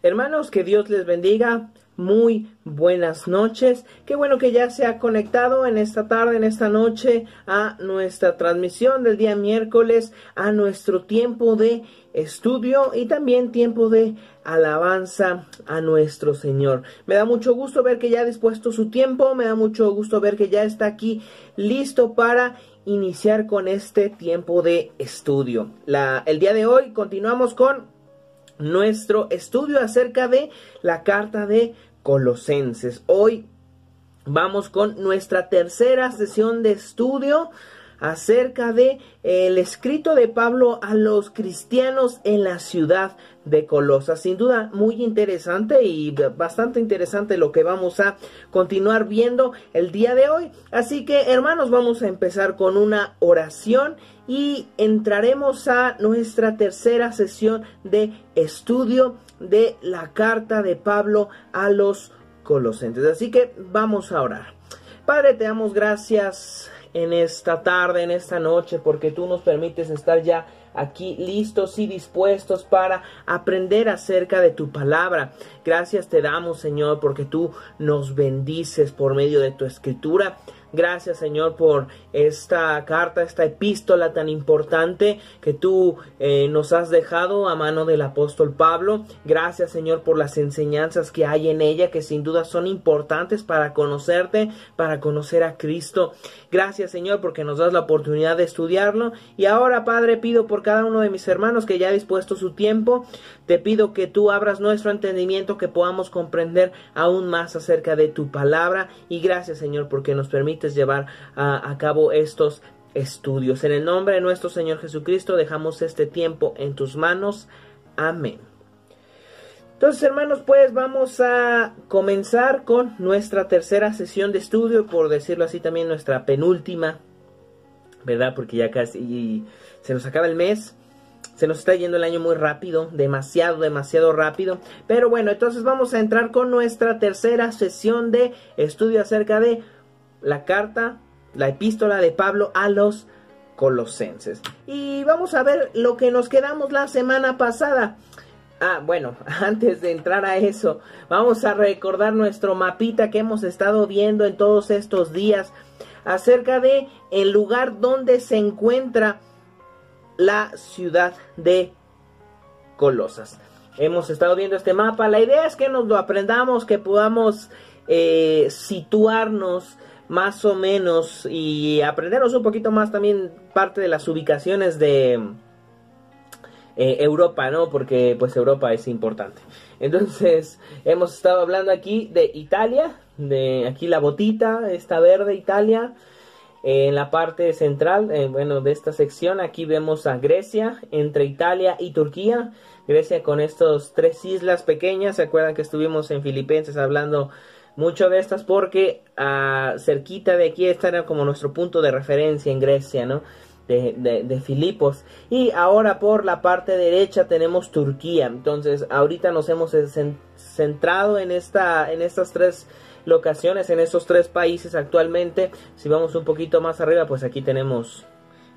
Hermanos, que Dios les bendiga. Muy buenas noches. Qué bueno que ya se ha conectado en esta tarde, en esta noche, a nuestra transmisión del día miércoles, a nuestro tiempo de estudio y también tiempo de alabanza a nuestro Señor. Me da mucho gusto ver que ya ha dispuesto su tiempo, me da mucho gusto ver que ya está aquí listo para iniciar con este tiempo de estudio. El día de hoy continuamos con nuestro estudio acerca de la carta de Colosenses. Hoy vamos con nuestra tercera sesión de estudio acerca de el escrito de Pablo a los cristianos en la ciudad de Colosas. Sin duda muy interesante y bastante interesante lo que vamos a continuar viendo el día de hoy. Así que hermanos, vamos a empezar con una oración y entraremos a nuestra tercera sesión de estudio de la carta de Pablo a los colosentes. Así que vamos a orar. Padre, te damos gracias en esta tarde, en esta noche, porque tú nos permites estar ya aquí listos y dispuestos para aprender acerca de tu palabra. Gracias te damos, Señor, porque tú nos bendices por medio de tu escritura. Gracias Señor por esta carta, esta epístola tan importante que tú eh, nos has dejado a mano del apóstol Pablo. Gracias Señor por las enseñanzas que hay en ella que sin duda son importantes para conocerte, para conocer a Cristo. Gracias Señor porque nos das la oportunidad de estudiarlo. Y ahora Padre pido por cada uno de mis hermanos que ya ha dispuesto su tiempo, te pido que tú abras nuestro entendimiento, que podamos comprender aún más acerca de tu palabra. Y gracias Señor porque nos permite llevar a, cabo estos estudios. En el nombre de nuestro Señor Jesucristo dejamos este tiempo en tus manos. Amén. Entonces, hermanos, pues vamos a comenzar con nuestra tercera sesión de estudio, por decirlo así también nuestra penúltima, ¿verdad? Porque ya casi se nos acaba el mes. Se nos está yendo el año muy rápido, demasiado, demasiado rápido. Pero bueno, entonces vamos a entrar con nuestra tercera sesión de estudio acerca de la carta, la epístola de Pablo a los colosenses. Y vamos a ver lo que nos quedamos la semana pasada. Ah, bueno, antes de entrar a eso, vamos a recordar nuestro mapita que hemos estado viendo en todos estos días acerca de el lugar donde se encuentra la ciudad de Colosas. Hemos estado viendo este mapa. La idea es que nos lo aprendamos, que podamos eh, situarnos más o menos y aprendernos un poquito más también parte de las ubicaciones de eh, Europa, ¿no? Porque pues Europa es importante. Entonces hemos estado hablando aquí de Italia, de aquí la botita, esta verde Italia. en la parte central, eh, bueno, de esta sección, aquí vemos a Grecia, entre Italia y Turquía. Grecia con estos tres islas pequeñas. ¿Se acuerdan que estuvimos en Filipenses hablando mucho de estas porque ah, cerquita de aquí está como nuestro punto de referencia en Grecia, ¿no? De, de, Filipos. Y ahora por la parte derecha tenemos Turquía. Entonces, ahorita nos hemos centrado en, esta, en estas tres locaciones, en estos tres países actualmente. Si vamos un poquito más arriba, pues aquí tenemos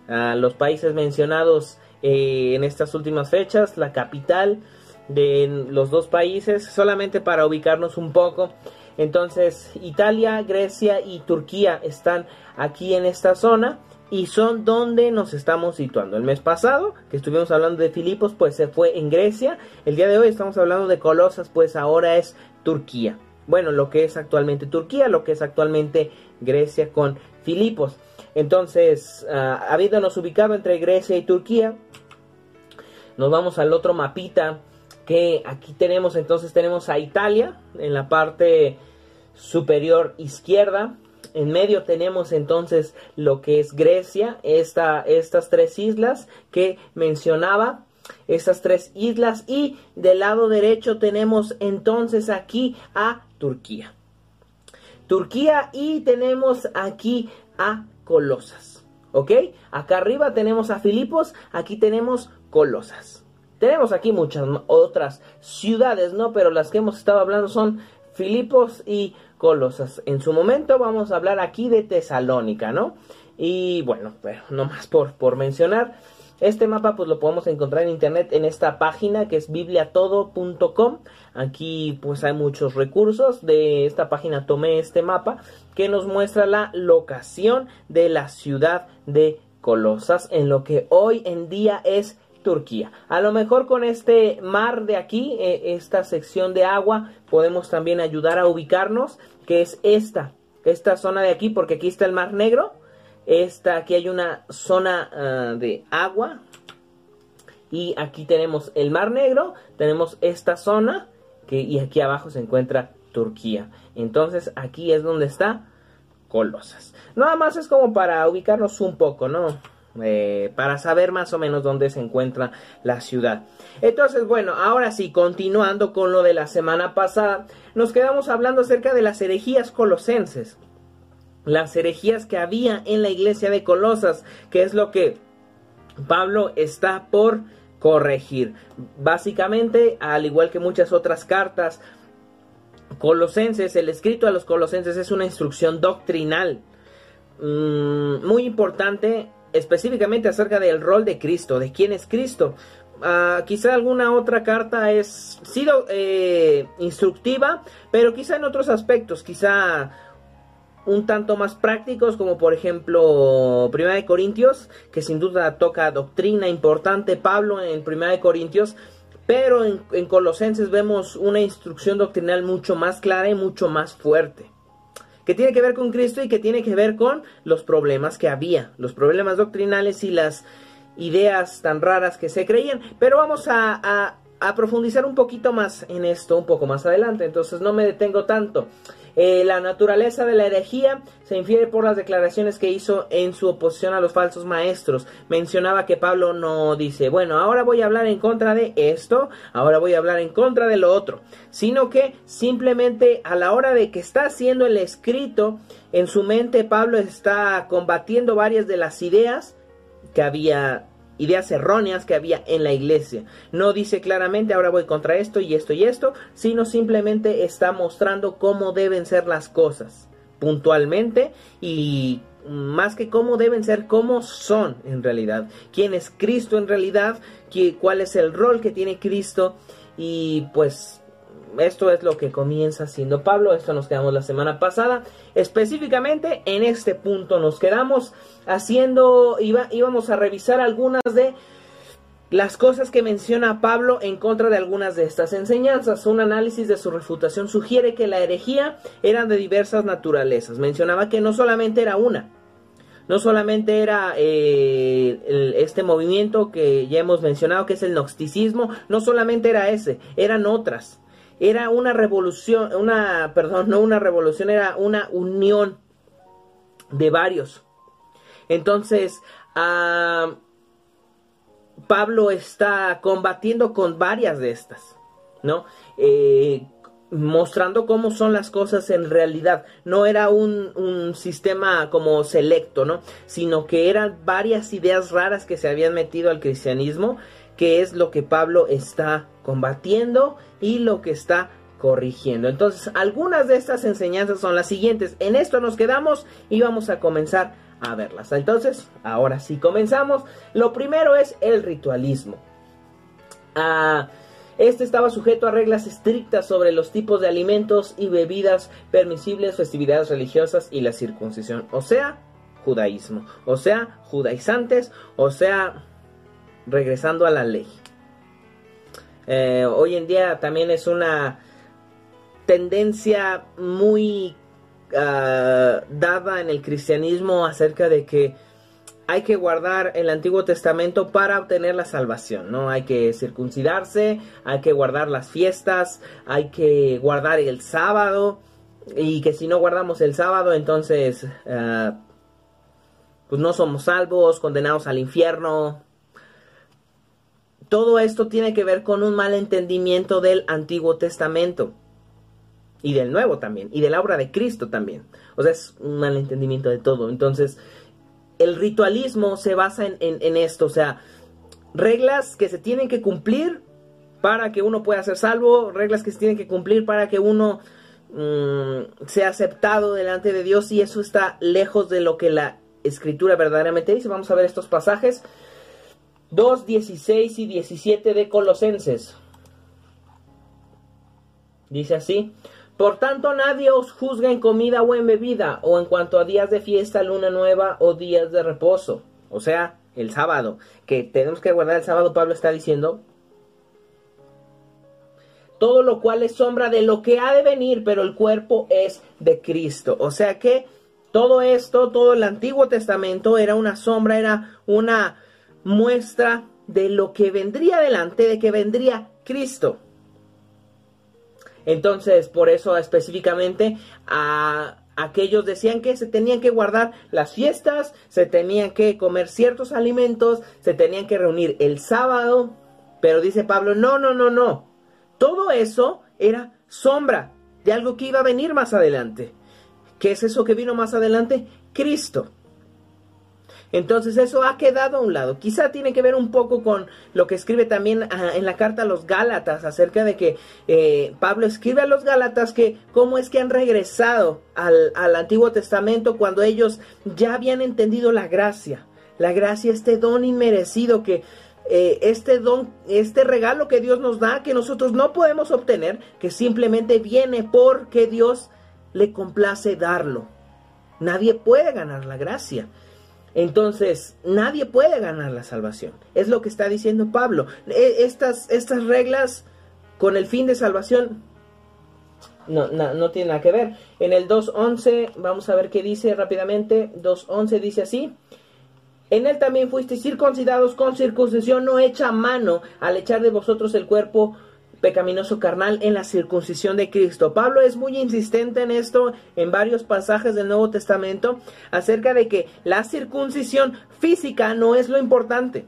uh, los países mencionados eh, en estas últimas fechas, la capital de los dos países, solamente para ubicarnos un poco. Entonces, Italia, Grecia y Turquía están aquí en esta zona y son donde nos estamos situando. El mes pasado, que estuvimos hablando de Filipos, pues se fue en Grecia. El día de hoy estamos hablando de Colosas, pues ahora es Turquía. Bueno, lo que es actualmente Turquía, lo que es actualmente Grecia con Filipos. Entonces, uh, habiéndonos ubicado entre Grecia y Turquía, nos vamos al otro mapita que aquí tenemos entonces tenemos a Italia en la parte superior izquierda en medio tenemos entonces lo que es Grecia esta, estas tres islas que mencionaba estas tres islas y del lado derecho tenemos entonces aquí a Turquía Turquía y tenemos aquí a Colosas ¿ok? acá arriba tenemos a Filipos aquí tenemos Colosas tenemos aquí muchas otras ciudades, ¿no? Pero las que hemos estado hablando son Filipos y Colosas. En su momento vamos a hablar aquí de Tesalónica, ¿no? Y bueno, pero no más por, por mencionar. Este mapa pues lo podemos encontrar en internet en esta página que es bibliatodo.com. Aquí pues hay muchos recursos. De esta página tomé este mapa que nos muestra la locación de la ciudad de Colosas en lo que hoy en día es Turquía. A lo mejor con este mar de aquí, eh, esta sección de agua, podemos también ayudar a ubicarnos, que es esta, esta zona de aquí, porque aquí está el mar negro esta, aquí hay una zona ah, de agua. Y aquí tenemos el Mar Negro. Tenemos esta zona. Que, y aquí abajo se encuentra Turquía. Entonces aquí es donde está Colosas. Nada más es como para ubicarnos un poco, ¿no? Eh, para saber más o menos dónde se encuentra la ciudad. Entonces, bueno, ahora sí, continuando con lo de la semana pasada, nos quedamos hablando acerca de las herejías colosenses las herejías que había en la iglesia de Colosas, que es lo que Pablo está por corregir. Básicamente, al igual que muchas otras cartas, Colosenses, el escrito a los Colosenses es una instrucción doctrinal mm, muy importante, específicamente acerca del rol de Cristo, de quién es Cristo. Ah, quizá alguna otra carta es sido eh, instructiva, pero quizá en otros aspectos, quizá un tanto más prácticos, como por ejemplo Primera de Corintios, que sin duda toca doctrina importante Pablo en Primera de Corintios, pero en, en, Colosenses vemos una instrucción doctrinal mucho más clara y mucho más fuerte, que tiene que ver con Cristo y que tiene que ver con los problemas que había, los problemas doctrinales y las ideas tan raras que se creían, pero vamos a, a, a profundizar un poquito más en esto un poco más adelante, entonces no me detengo tanto. Eh, la naturaleza de la herejía se infiere por las declaraciones que hizo en su oposición a los falsos maestros. Mencionaba que Pablo no dice, bueno, ahora voy a hablar en contra de esto, ahora voy a hablar en contra de lo otro, sino que simplemente a la hora de que está haciendo el escrito, en su mente Pablo está combatiendo varias de las ideas que había ideas erróneas que había en la iglesia. No dice claramente ahora voy contra esto y esto y esto, sino simplemente está mostrando cómo deben ser las cosas puntualmente y más que cómo deben ser, cómo son en realidad. ¿Quién es Cristo en realidad? ¿Cuál es el rol que tiene Cristo? Y pues esto es lo que comienza siendo Pablo, esto nos quedamos la semana pasada, específicamente en este punto nos quedamos haciendo, iba, íbamos a revisar algunas de las cosas que menciona Pablo en contra de algunas de estas enseñanzas. Un análisis de su refutación sugiere que la herejía eran de diversas naturalezas. Mencionaba que no solamente era una, no solamente era eh, este movimiento que ya hemos mencionado, que es el gnosticismo, no solamente era ese, eran otras era una revolución, una, perdón, no una revolución, era una unión de varios. Entonces, ah, Pablo está combatiendo con varias de estas, ¿no? Eh, mostrando cómo son las cosas en realidad. No era un, un, sistema como selecto, ¿no? Sino que eran varias ideas raras que se habían metido al cristianismo, que es lo que Pablo está combatiendo y lo que está corrigiendo. Entonces, algunas de estas enseñanzas son las siguientes. En esto nos quedamos y vamos a comenzar a verlas. Entonces, ahora sí comenzamos. Lo primero es el ritualismo. Ah, este estaba sujeto a reglas estrictas sobre los tipos de alimentos y bebidas permisibles, festividades religiosas y la circuncisión. O sea, judaísmo. O sea, judaizantes. O sea, regresando a la ley. Eh, hoy en día también es una tendencia muy ah, dada en el cristianismo acerca de que hay que guardar el Antiguo Testamento para obtener la salvación, ¿no? Hay que circuncidarse, hay que guardar las fiestas, hay que guardar el sábado y que si no guardamos el sábado entonces ah, pues no somos salvos, condenados al infierno, todo esto tiene que ver con un mal entendimiento del Antiguo Testamento. Y del Nuevo también. Y de la obra de Cristo también. O sea, es un mal entendimiento de todo. Entonces, el ritualismo se basa en, esto. O sea, reglas que se tienen que cumplir para que uno pueda ser salvo. Reglas que se tienen que cumplir para que uno mm, sea aceptado delante de Dios. Y eso está lejos de lo que la escritura verdaderamente dice. Vamos a ver estos pasajes. 2, 16 y 17 de Colosenses. Dice así, por tanto nadie os juzga en comida o en bebida, o en cuanto a días de fiesta, luna nueva o días de reposo. O sea, el sábado, que tenemos que guardar el sábado, Pablo está diciendo. Todo lo cual es sombra de lo que ha de venir, pero el cuerpo es de Cristo. O sea que todo esto, todo el Antiguo Testamento era una sombra, era una muestra de lo que vendría delante, de que vendría Cristo. Entonces, por eso específicamente a aquellos decían que se tenían que guardar las fiestas, se tenían que comer ciertos alimentos, se tenían que reunir el sábado, pero dice Pablo, no, no, no, no. Todo eso era sombra de algo que iba a venir más adelante. ¿Qué es eso que vino más adelante? Cristo. Entonces eso ha quedado a un lado. Quizá tiene que ver un poco con lo que escribe también ah, en la carta a los Gálatas acerca de que eh, Pablo escribe a los Gálatas que cómo es que han regresado al, al Antiguo Testamento cuando ellos ya habían entendido la gracia. La gracia, este don inmerecido que eh, este don, este regalo que Dios nos da, que nosotros no podemos obtener, que simplemente viene porque Dios le complace darlo. Nadie puede ganar la gracia. Entonces, nadie puede ganar la salvación. Es lo que está diciendo Pablo. E, estas, estas reglas con el fin de salvación no, no, no tienen nada que ver. En el 2.11, vamos a ver qué dice rápidamente. 2.11 dice así. En él también fuisteis circuncidados con circuncisión no hecha a mano al echar de vosotros el cuerpo pecaminoso carnal en la circuncisión de Cristo. Pablo es muy insistente en esto en varios pasajes del Nuevo Testamento acerca de que la circuncisión física no es lo importante.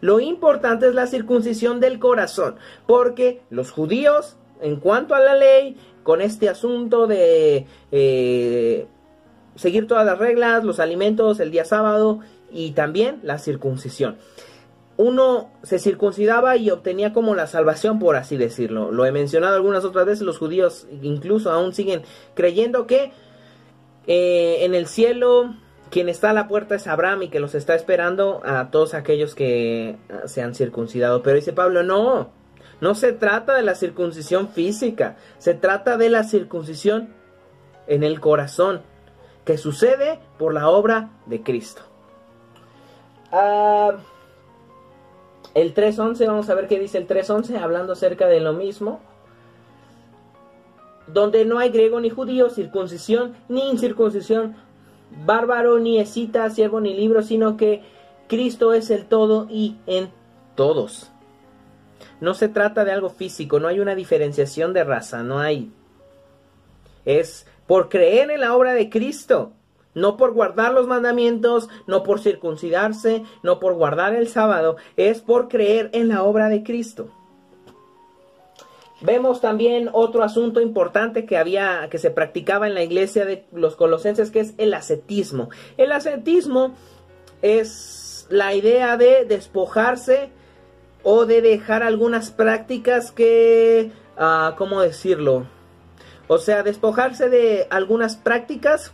Lo importante es la circuncisión del corazón, porque los judíos, en cuanto a la ley, con este asunto de eh, seguir todas las reglas, los alimentos, el día sábado y también la circuncisión uno se circuncidaba y obtenía como la salvación, por así decirlo. Lo he mencionado algunas otras veces, los judíos incluso aún siguen creyendo que eh, en el cielo quien está a la puerta es Abraham y que los está esperando a todos aquellos que ah, se han circuncidado. Pero dice Pablo, no, no se trata de la circuncisión física, se trata de la circuncisión en el corazón, que sucede por la obra de Cristo. Ah... El 3.11, vamos a ver qué dice el 3.11, hablando acerca de lo mismo. Donde no hay griego ni judío, circuncisión ni incircuncisión, bárbaro ni escita, siervo ni libro, sino que Cristo es el todo y en todos. No se trata de algo físico, no hay una diferenciación de raza, no hay. Es por creer en la obra de Cristo no por guardar los mandamientos, no por circuncidarse, no por guardar el sábado, es por creer en la obra de Cristo. Vemos también otro asunto importante que había que se practicaba en la iglesia de los colosenses que es el ascetismo. El ascetismo es la idea de despojarse o de dejar algunas prácticas que ah, ¿cómo decirlo? O sea, despojarse de algunas prácticas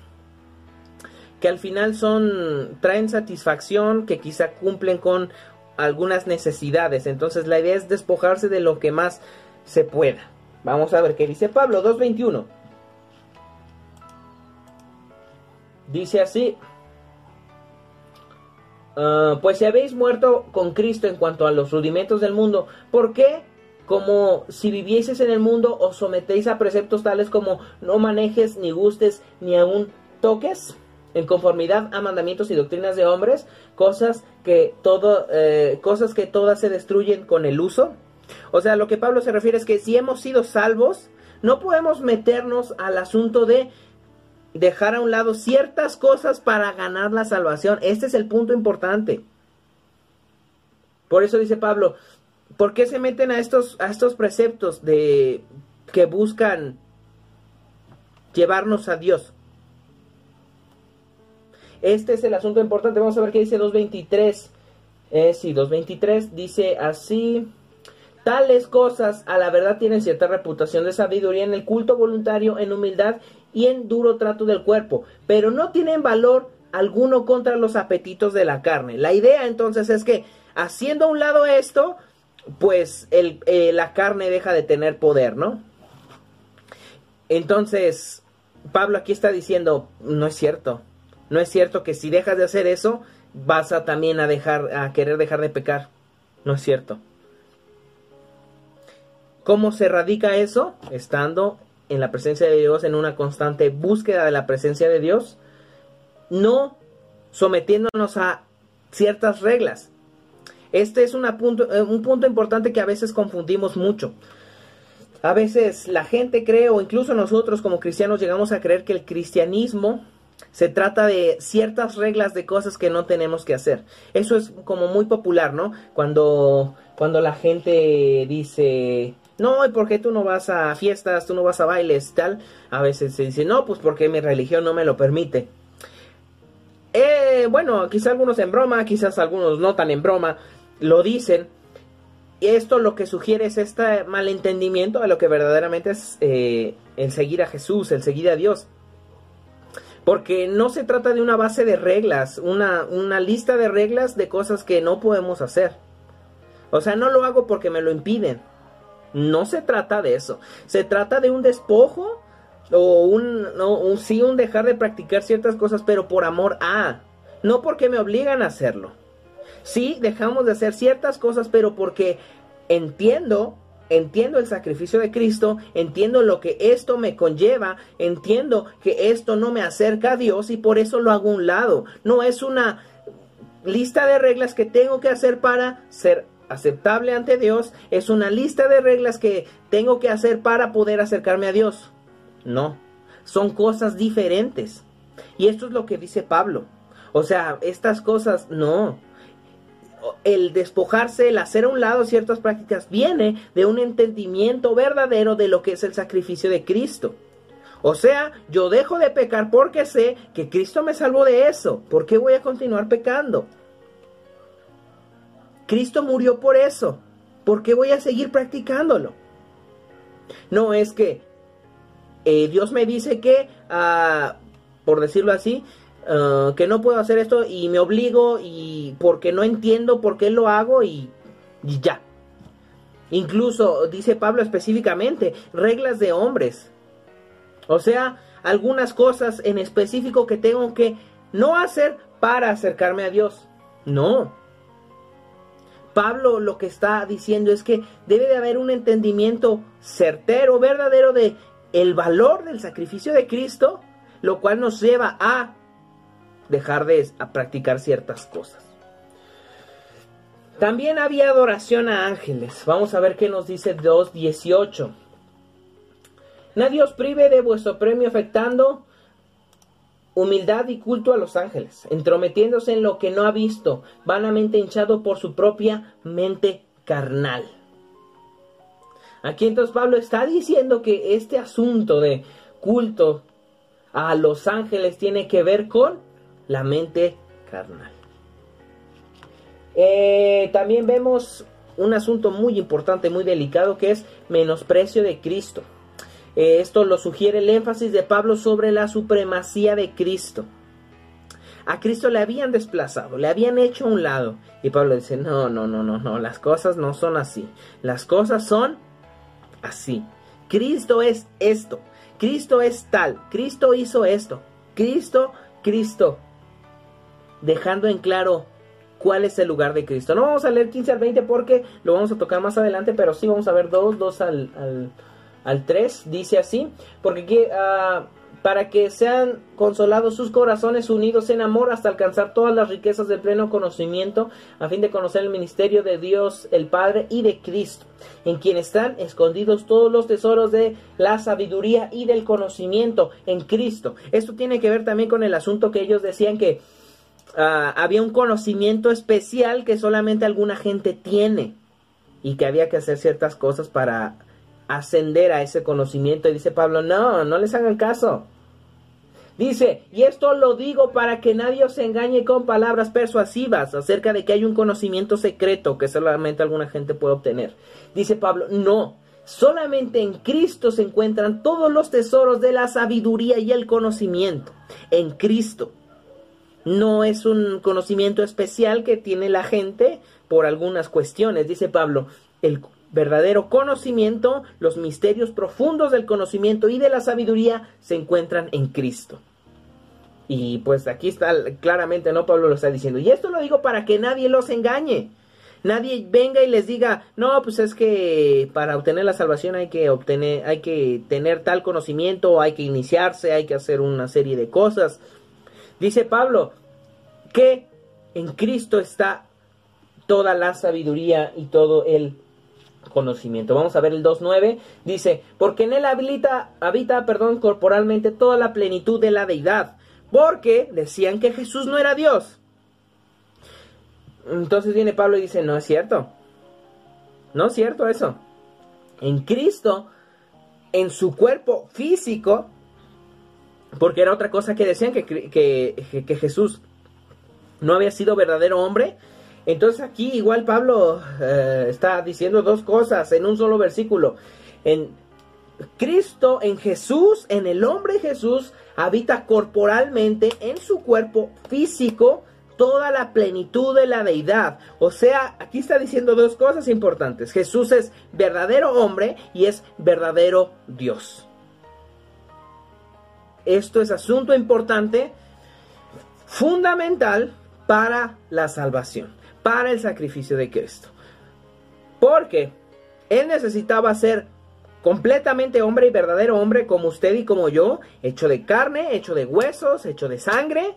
que al final son traen satisfacción, que quizá cumplen con algunas necesidades. Entonces la idea es despojarse de lo que más se pueda. Vamos a ver qué dice Pablo 2.21. Dice así. Ah, pues si habéis muerto con Cristo en cuanto a los rudimentos del mundo, ¿por qué? Como si vivieseis en el mundo, os sometéis a preceptos tales como no manejes, ni gustes, ni aún toques en conformidad a mandamientos y doctrinas de hombres, cosas que todo, eh, cosas que todas se destruyen con el uso. O sea, lo que Pablo se refiere es que si hemos sido salvos, no podemos meternos al asunto de dejar a un lado ciertas cosas para ganar la salvación. Este es el punto importante. Por eso dice Pablo, ¿por qué se meten a estos, a estos preceptos de que buscan llevarnos a Dios? Este es el asunto importante. Vamos a ver qué dice 2.23. Eh, sí, 2.23 dice así. Tales cosas a la verdad tienen cierta reputación de sabiduría en el culto voluntario, en humildad y en duro trato del cuerpo, pero no tienen valor alguno contra los apetitos de la carne. La idea entonces es que haciendo a un lado esto, pues eh, la carne deja de tener poder, ¿no? Entonces, Pablo aquí está diciendo, no es cierto, no es cierto que si dejas de hacer eso, vas a también a dejar, a querer dejar de pecar, no es cierto. ¿Cómo se radica eso? Estando en la presencia de Dios, en una constante búsqueda de la presencia de Dios, no sometiéndonos a ciertas reglas. Este es eh, un punto importante que a veces confundimos mucho. A veces la gente cree, o incluso nosotros como cristianos llegamos a creer que el cristianismo se trata de ciertas reglas de cosas que no tenemos que hacer. Eso es como muy popular, ¿no? Cuando, cuando la gente dice, no, ¿y por qué tú no vas a fiestas, tú no vas a bailes tal? A veces se dice, no, pues porque mi religión no me lo permite. Eh, bueno, quizás algunos en broma, quizás algunos no tan en broma, lo dicen. Y esto lo que sugiere es este malentendimiento de lo que verdaderamente es eh, el seguir a Jesús, el seguir a Dios. Porque no se trata de una base de reglas, una, una lista de reglas de cosas que no podemos hacer. O sea, no lo hago porque me lo impiden. No se trata de eso. Se trata de un despojo o un, no, un sí, un dejar de practicar ciertas cosas, pero por amor a. No porque me obligan a hacerlo. Sí, dejamos de hacer ciertas cosas, pero porque entiendo, entiendo el sacrificio de Cristo, entiendo lo que esto me conlleva, entiendo que esto no me acerca a Dios y por eso lo hago a un lado. No es una lista de reglas que tengo que hacer para ser aceptable ante Dios, es una lista de reglas que tengo que hacer para poder acercarme a Dios. No, son cosas diferentes. Y esto es lo que dice Pablo. O sea, estas cosas no el despojarse, el hacer a un lado ciertas prácticas, viene de un entendimiento verdadero de lo que es el sacrificio de Cristo. O sea, yo dejo de pecar porque sé que Cristo me salvó de eso. ¿Por qué voy a continuar pecando? Cristo murió por eso. ¿Por qué voy a seguir practicándolo? No es que eh, Dios me dice que, ah, por decirlo así, Ah, que no puedo hacer esto y me obligo y porque no entiendo por qué lo hago y, y ya. Incluso dice Pablo específicamente, reglas de hombres. O sea, algunas cosas en específico que tengo que no hacer para acercarme a Dios. No. Pablo lo que está diciendo es que debe de haber un entendimiento certero, verdadero de el valor del sacrificio de Cristo, lo cual nos lleva a dejar de practicar ciertas cosas. También había adoración a ángeles. Vamos a ver qué nos dice 2.18. Nadie os prive de vuestro premio afectando humildad y culto a los ángeles, entrometiéndose en lo que no ha visto, vanamente hinchado por su propia mente carnal. Aquí entonces Pablo está diciendo que este asunto de culto a los ángeles tiene que ver con la mente carnal. Eh, también vemos un asunto muy importante, muy delicado, que es menosprecio de Cristo. Eh, esto lo sugiere el énfasis de Pablo sobre la supremacía de Cristo. A Cristo le habían desplazado, le habían hecho a un lado. Y Pablo dice, no, no, no, no, no, las cosas no son así. Las cosas son así. Cristo es esto. Cristo es tal. Cristo hizo esto. Cristo, Cristo dejando en claro cuál es el lugar de Cristo. No vamos a leer 15 al 20 porque lo vamos a tocar más adelante, pero sí vamos a ver 2, 2 al, al, al 3, dice así, porque uh, para que sean consolados sus corazones unidos en amor hasta alcanzar todas las riquezas del pleno conocimiento, a fin de conocer el ministerio de Dios el Padre y de Cristo, en quien están escondidos todos los tesoros de la sabiduría y del conocimiento en Cristo. Esto tiene que ver también con el asunto que ellos decían que Ah, había un conocimiento especial que solamente alguna gente tiene y que había que hacer ciertas cosas para ascender a ese conocimiento. Y dice Pablo, no, no les hagan caso. Dice, y esto lo digo para que nadie os engañe con palabras persuasivas acerca de que hay un conocimiento secreto que solamente alguna gente puede obtener. Dice Pablo, no, solamente en Cristo se encuentran todos los tesoros de la sabiduría y el conocimiento. En Cristo no es un conocimiento especial que tiene la gente por algunas cuestiones. Dice Pablo, el verdadero conocimiento, los misterios profundos del conocimiento y de la sabiduría se encuentran en Cristo. Y pues aquí está claramente, ¿no? Pablo lo está diciendo. Y esto lo digo para que nadie los engañe. Nadie venga y les diga, no, pues es que para obtener la salvación hay que obtener, hay que tener tal conocimiento, hay que iniciarse, hay que hacer una serie de cosas. Dice Pablo que en Cristo está toda la sabiduría y todo el conocimiento. Vamos a ver el 2.9. Dice, porque en él habita, habita perdón, corporalmente toda la plenitud de la deidad. Porque decían que Jesús no era Dios. Entonces viene Pablo y dice, no es cierto. No es cierto eso. En Cristo, en su cuerpo físico, porque era otra cosa que decían que, que, Jesús no había sido verdadero hombre. Entonces aquí igual Pablo eh, está diciendo dos cosas en un solo versículo. En Cristo, en Jesús, en el hombre Jesús, habita corporalmente en su cuerpo físico toda la plenitud de la deidad. O sea, aquí está diciendo dos cosas importantes. Jesús es verdadero hombre y es verdadero Dios. Esto es asunto importante, fundamental para la salvación, para el sacrificio de Cristo. Porque Él necesitaba ser completamente hombre y verdadero hombre como usted y como yo, hecho de carne, hecho de huesos, hecho de sangre,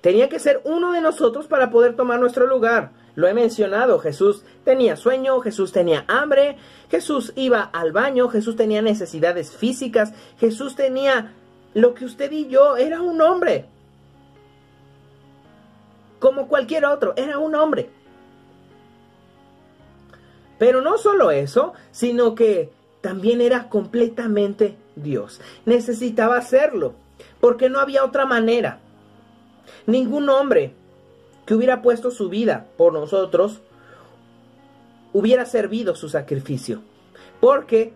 Tenía que ser uno de nosotros para poder tomar nuestro lugar. Lo he mencionado, Jesús tenía sueño, Jesús tenía hambre, Jesús iba al baño, Jesús tenía necesidades físicas, Jesús tenía lo que usted y yo, era un hombre. Como cualquier otro, era un hombre. Pero no solo eso, sino que también era completamente Dios. Necesitaba hacerlo, porque no había otra manera. Ningún hombre que hubiera puesto su vida por nosotros hubiera servido su sacrificio, porque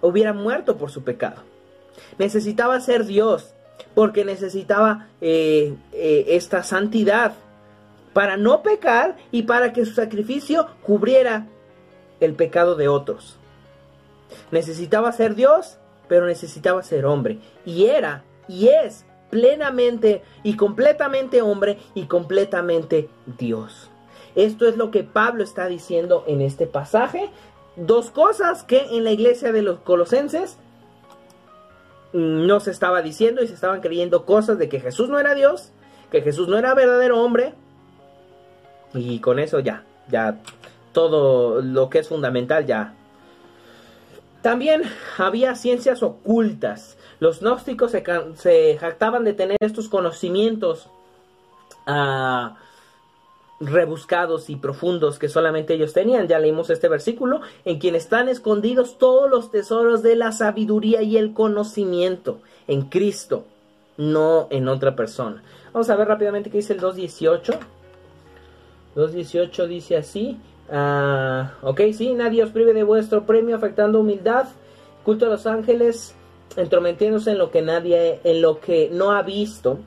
hubiera muerto por su pecado. Necesitaba ser Dios, porque necesitaba eh, eh, esta santidad para no pecar y para que su sacrificio cubriera el pecado de otros. Necesitaba ser Dios, pero necesitaba ser hombre. Y era y es plenamente y completamente hombre y completamente Dios. Esto es lo que Pablo está diciendo en este pasaje. Dos cosas que en la iglesia de los colosenses no se estaba diciendo y se estaban creyendo cosas de que Jesús no era Dios, que Jesús no era verdadero hombre. Y con eso ya, ya todo lo que es fundamental ya. También había ciencias ocultas los gnósticos se, jactaban de tener estos conocimientos ah, rebuscados y profundos que solamente ellos tenían. Ya leímos este versículo, en quien están escondidos todos los tesoros de la sabiduría y el conocimiento en Cristo, no en otra persona. Vamos a ver rápidamente qué dice el 2.18. 2.18 dice así. Ah, ok, sí, nadie os prive de vuestro premio afectando humildad, culto a los ángeles, entrometiéndose en lo que nadie, en lo que no ha visto,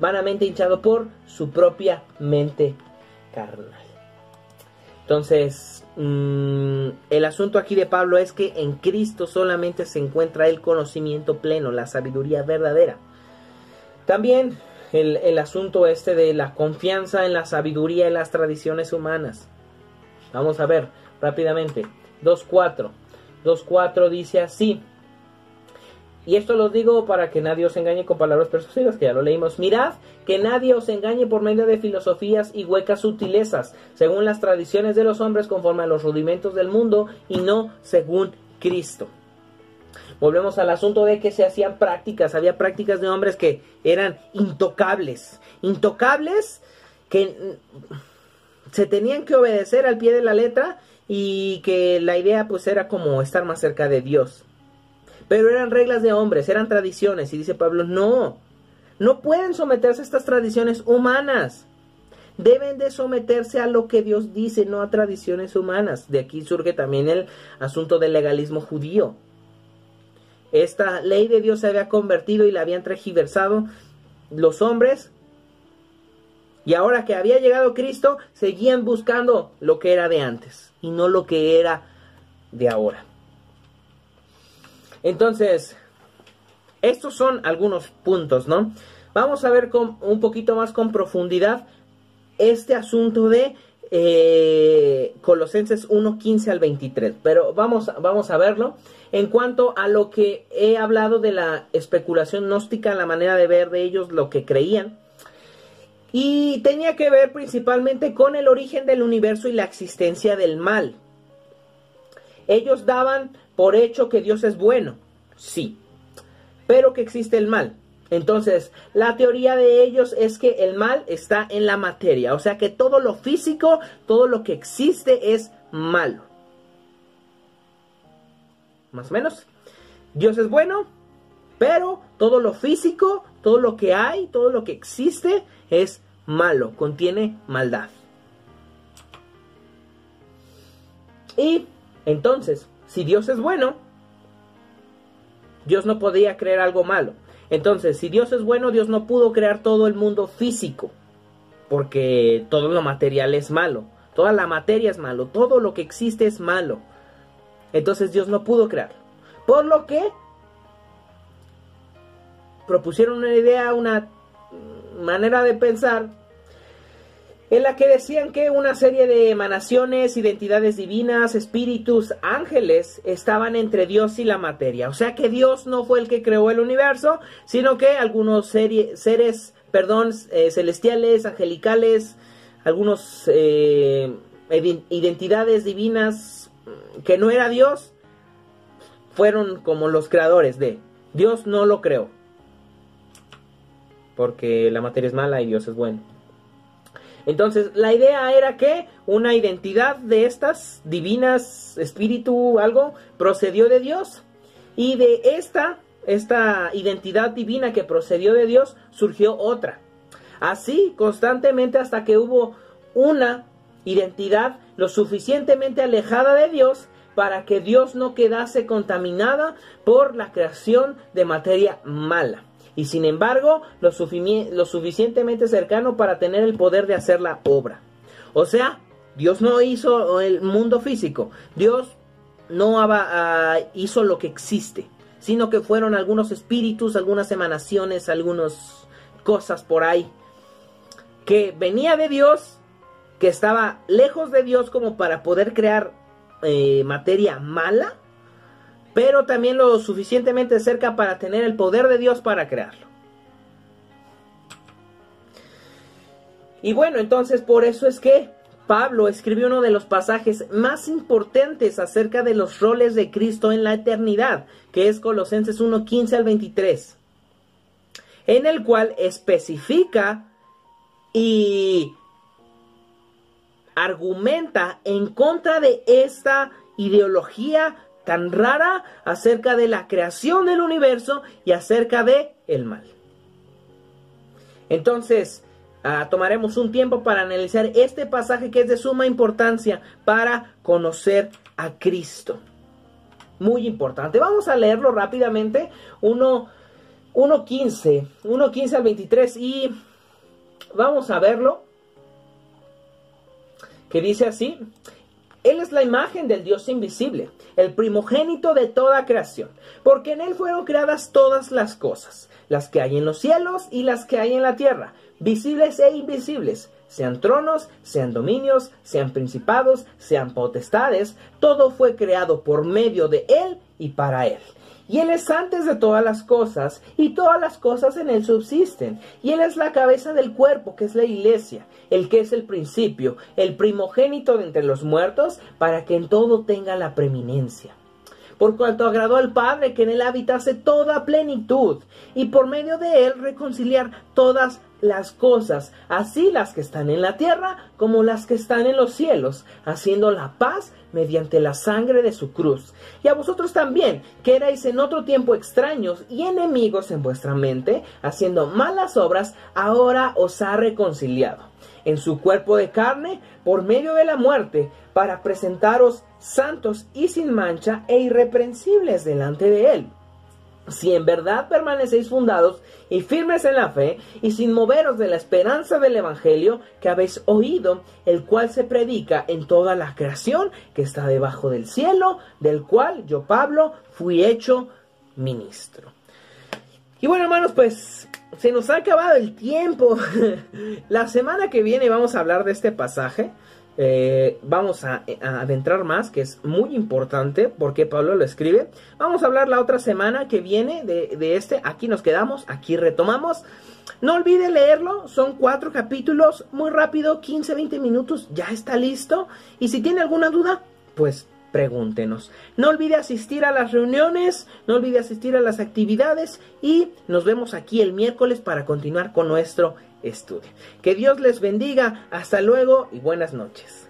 vanamente hinchado por su propia mente carnal. Entonces, mm, el asunto aquí de Pablo es que en Cristo solamente se encuentra el conocimiento pleno, la sabiduría verdadera. También el, el asunto este de la confianza en la sabiduría y las tradiciones humanas. Vamos a ver rápidamente. 2.4. 2.4 dice así. Y esto lo digo para que nadie os engañe con palabras persuasivas, que ya lo leímos. Mirad que nadie os engañe por medio de filosofías y huecas sutilezas, según las tradiciones de los hombres, conforme a los rudimentos del mundo, y no según Cristo. Volvemos al asunto de que se hacían prácticas, había prácticas de hombres que eran intocables, intocables que se tenían que obedecer al pie de la letra y que la idea pues era como estar más cerca de Dios. Pero eran reglas de hombres, eran tradiciones. Y dice Pablo, no, no pueden someterse a estas tradiciones humanas. Deben de someterse a lo que Dios dice, no a tradiciones humanas. De aquí surge también el asunto del legalismo judío. Esta ley de Dios se había convertido y la habían transgiversado los hombres Y ahora que había llegado Cristo, seguían buscando lo que era de antes y no lo que era de ahora. Entonces, estos son algunos puntos, ¿no? Vamos a ver con, un poquito más con profundidad este asunto de eh, Colosenses 1, 15 al 23. Pero vamos, vamos a verlo. En cuanto a lo que he hablado de la especulación gnóstica, la manera de ver de ellos lo que creían. Y tenía que ver principalmente con el origen del universo y la existencia del mal. Ellos daban por hecho que Dios es bueno, sí, pero que existe el mal. Entonces, la teoría de ellos es que el mal está en la materia, o sea que todo lo físico, todo lo que existe es malo. Más o menos. Dios es bueno, pero todo lo físico, todo lo que hay, todo lo que existe es malo, contiene maldad. Y entonces, si Dios es bueno, Dios no podía crear algo malo. Entonces, si Dios es bueno, Dios no pudo crear todo el mundo físico, porque todo lo material es malo, toda la materia es malo, todo lo que existe es malo. Entonces Dios no pudo crearlo. Por lo que propusieron una idea, una manera de pensar en la que decían que una serie de emanaciones, identidades divinas, espíritus, ángeles estaban entre Dios y la materia. O sea que Dios no fue el que creó el universo, sino que algunos seres, perdón, eh, celestiales, angelicales, algunos eh, identidades divinas que no era Dios, fueron como los creadores de. Dios no lo creó. Porque la materia es mala y Dios es bueno. Entonces, la idea era que una identidad de estas, divinas, espíritu, algo, procedió de Dios. Y de esta, esta identidad divina que procedió de Dios, surgió otra. Así, constantemente hasta que hubo una identidad lo suficientemente alejada de Dios para que Dios no quedase contaminada por la creación de materia mala y sin embargo lo, suficientemente cercano para tener el poder de hacer la obra. O sea, Dios no hizo el mundo físico, Dios no ah, hizo lo que existe, sino que fueron algunos espíritus, algunas emanaciones, algunas cosas por ahí, que venía de Dios, que estaba lejos de Dios como para poder crear eh, materia mala, pero también lo suficientemente cerca para tener el poder de Dios para crearlo. Y bueno, entonces por eso es que Pablo escribió uno de los pasajes más importantes acerca de los roles de Cristo en la eternidad, que es Colosenses 1, 15 al 23, en el cual especifica y argumenta en contra de esta ideología tan rara acerca de la creación del universo y acerca de el mal. Entonces, ah, tomaremos un tiempo para analizar este pasaje que es de suma importancia para conocer a Cristo. Muy importante. Vamos a leerlo rápidamente. 1.15, 1.15 al 23 y vamos a verlo. Que dice así, Él es la imagen del Dios invisible el primogénito de toda creación, porque en él fueron creadas todas las cosas, las que hay en los cielos y las que hay en la tierra, visibles e invisibles, sean tronos, sean dominios, sean principados, sean potestades, todo fue creado por medio de él y para él. Y Él es antes de todas las cosas, y todas las cosas en Él subsisten. Y Él es la cabeza del cuerpo, que es la iglesia, el que es el principio, el primogénito de entre los muertos, para que en todo tenga la preeminencia. Por cuanto agradó al Padre que en Él habitase toda plenitud, y por medio de Él reconciliar todas las cosas, así las que están en la tierra como las que están en los cielos, haciendo la paz mediante la sangre de su cruz. Y a vosotros también, que erais en otro tiempo extraños y enemigos en vuestra mente, haciendo malas obras, ahora os ha reconciliado en su cuerpo de carne por medio de la muerte, para presentaros santos y sin mancha e irreprensibles delante de él si en verdad permanecéis fundados y firmes en la fe, y sin moveros de la esperanza del Evangelio que habéis oído, el cual se predica en toda la creación que está debajo del cielo, del cual yo, Pablo, fui hecho ministro. Y bueno, hermanos, pues se nos ha acabado el tiempo. la semana que viene vamos a hablar de este pasaje. Eh, vamos a, adentrar más, que es muy importante porque Pablo lo escribe. Vamos a hablar la otra semana que viene de, de este. Aquí nos quedamos, aquí retomamos. No olvide leerlo, son cuatro capítulos, muy rápido, 15-20 minutos, ya está listo. Y si tiene alguna duda, pues pregúntenos. No olvide asistir a las reuniones, no olvide asistir a las actividades y nos vemos aquí el miércoles para continuar con nuestro estudio. Que Dios les bendiga, hasta luego y buenas noches.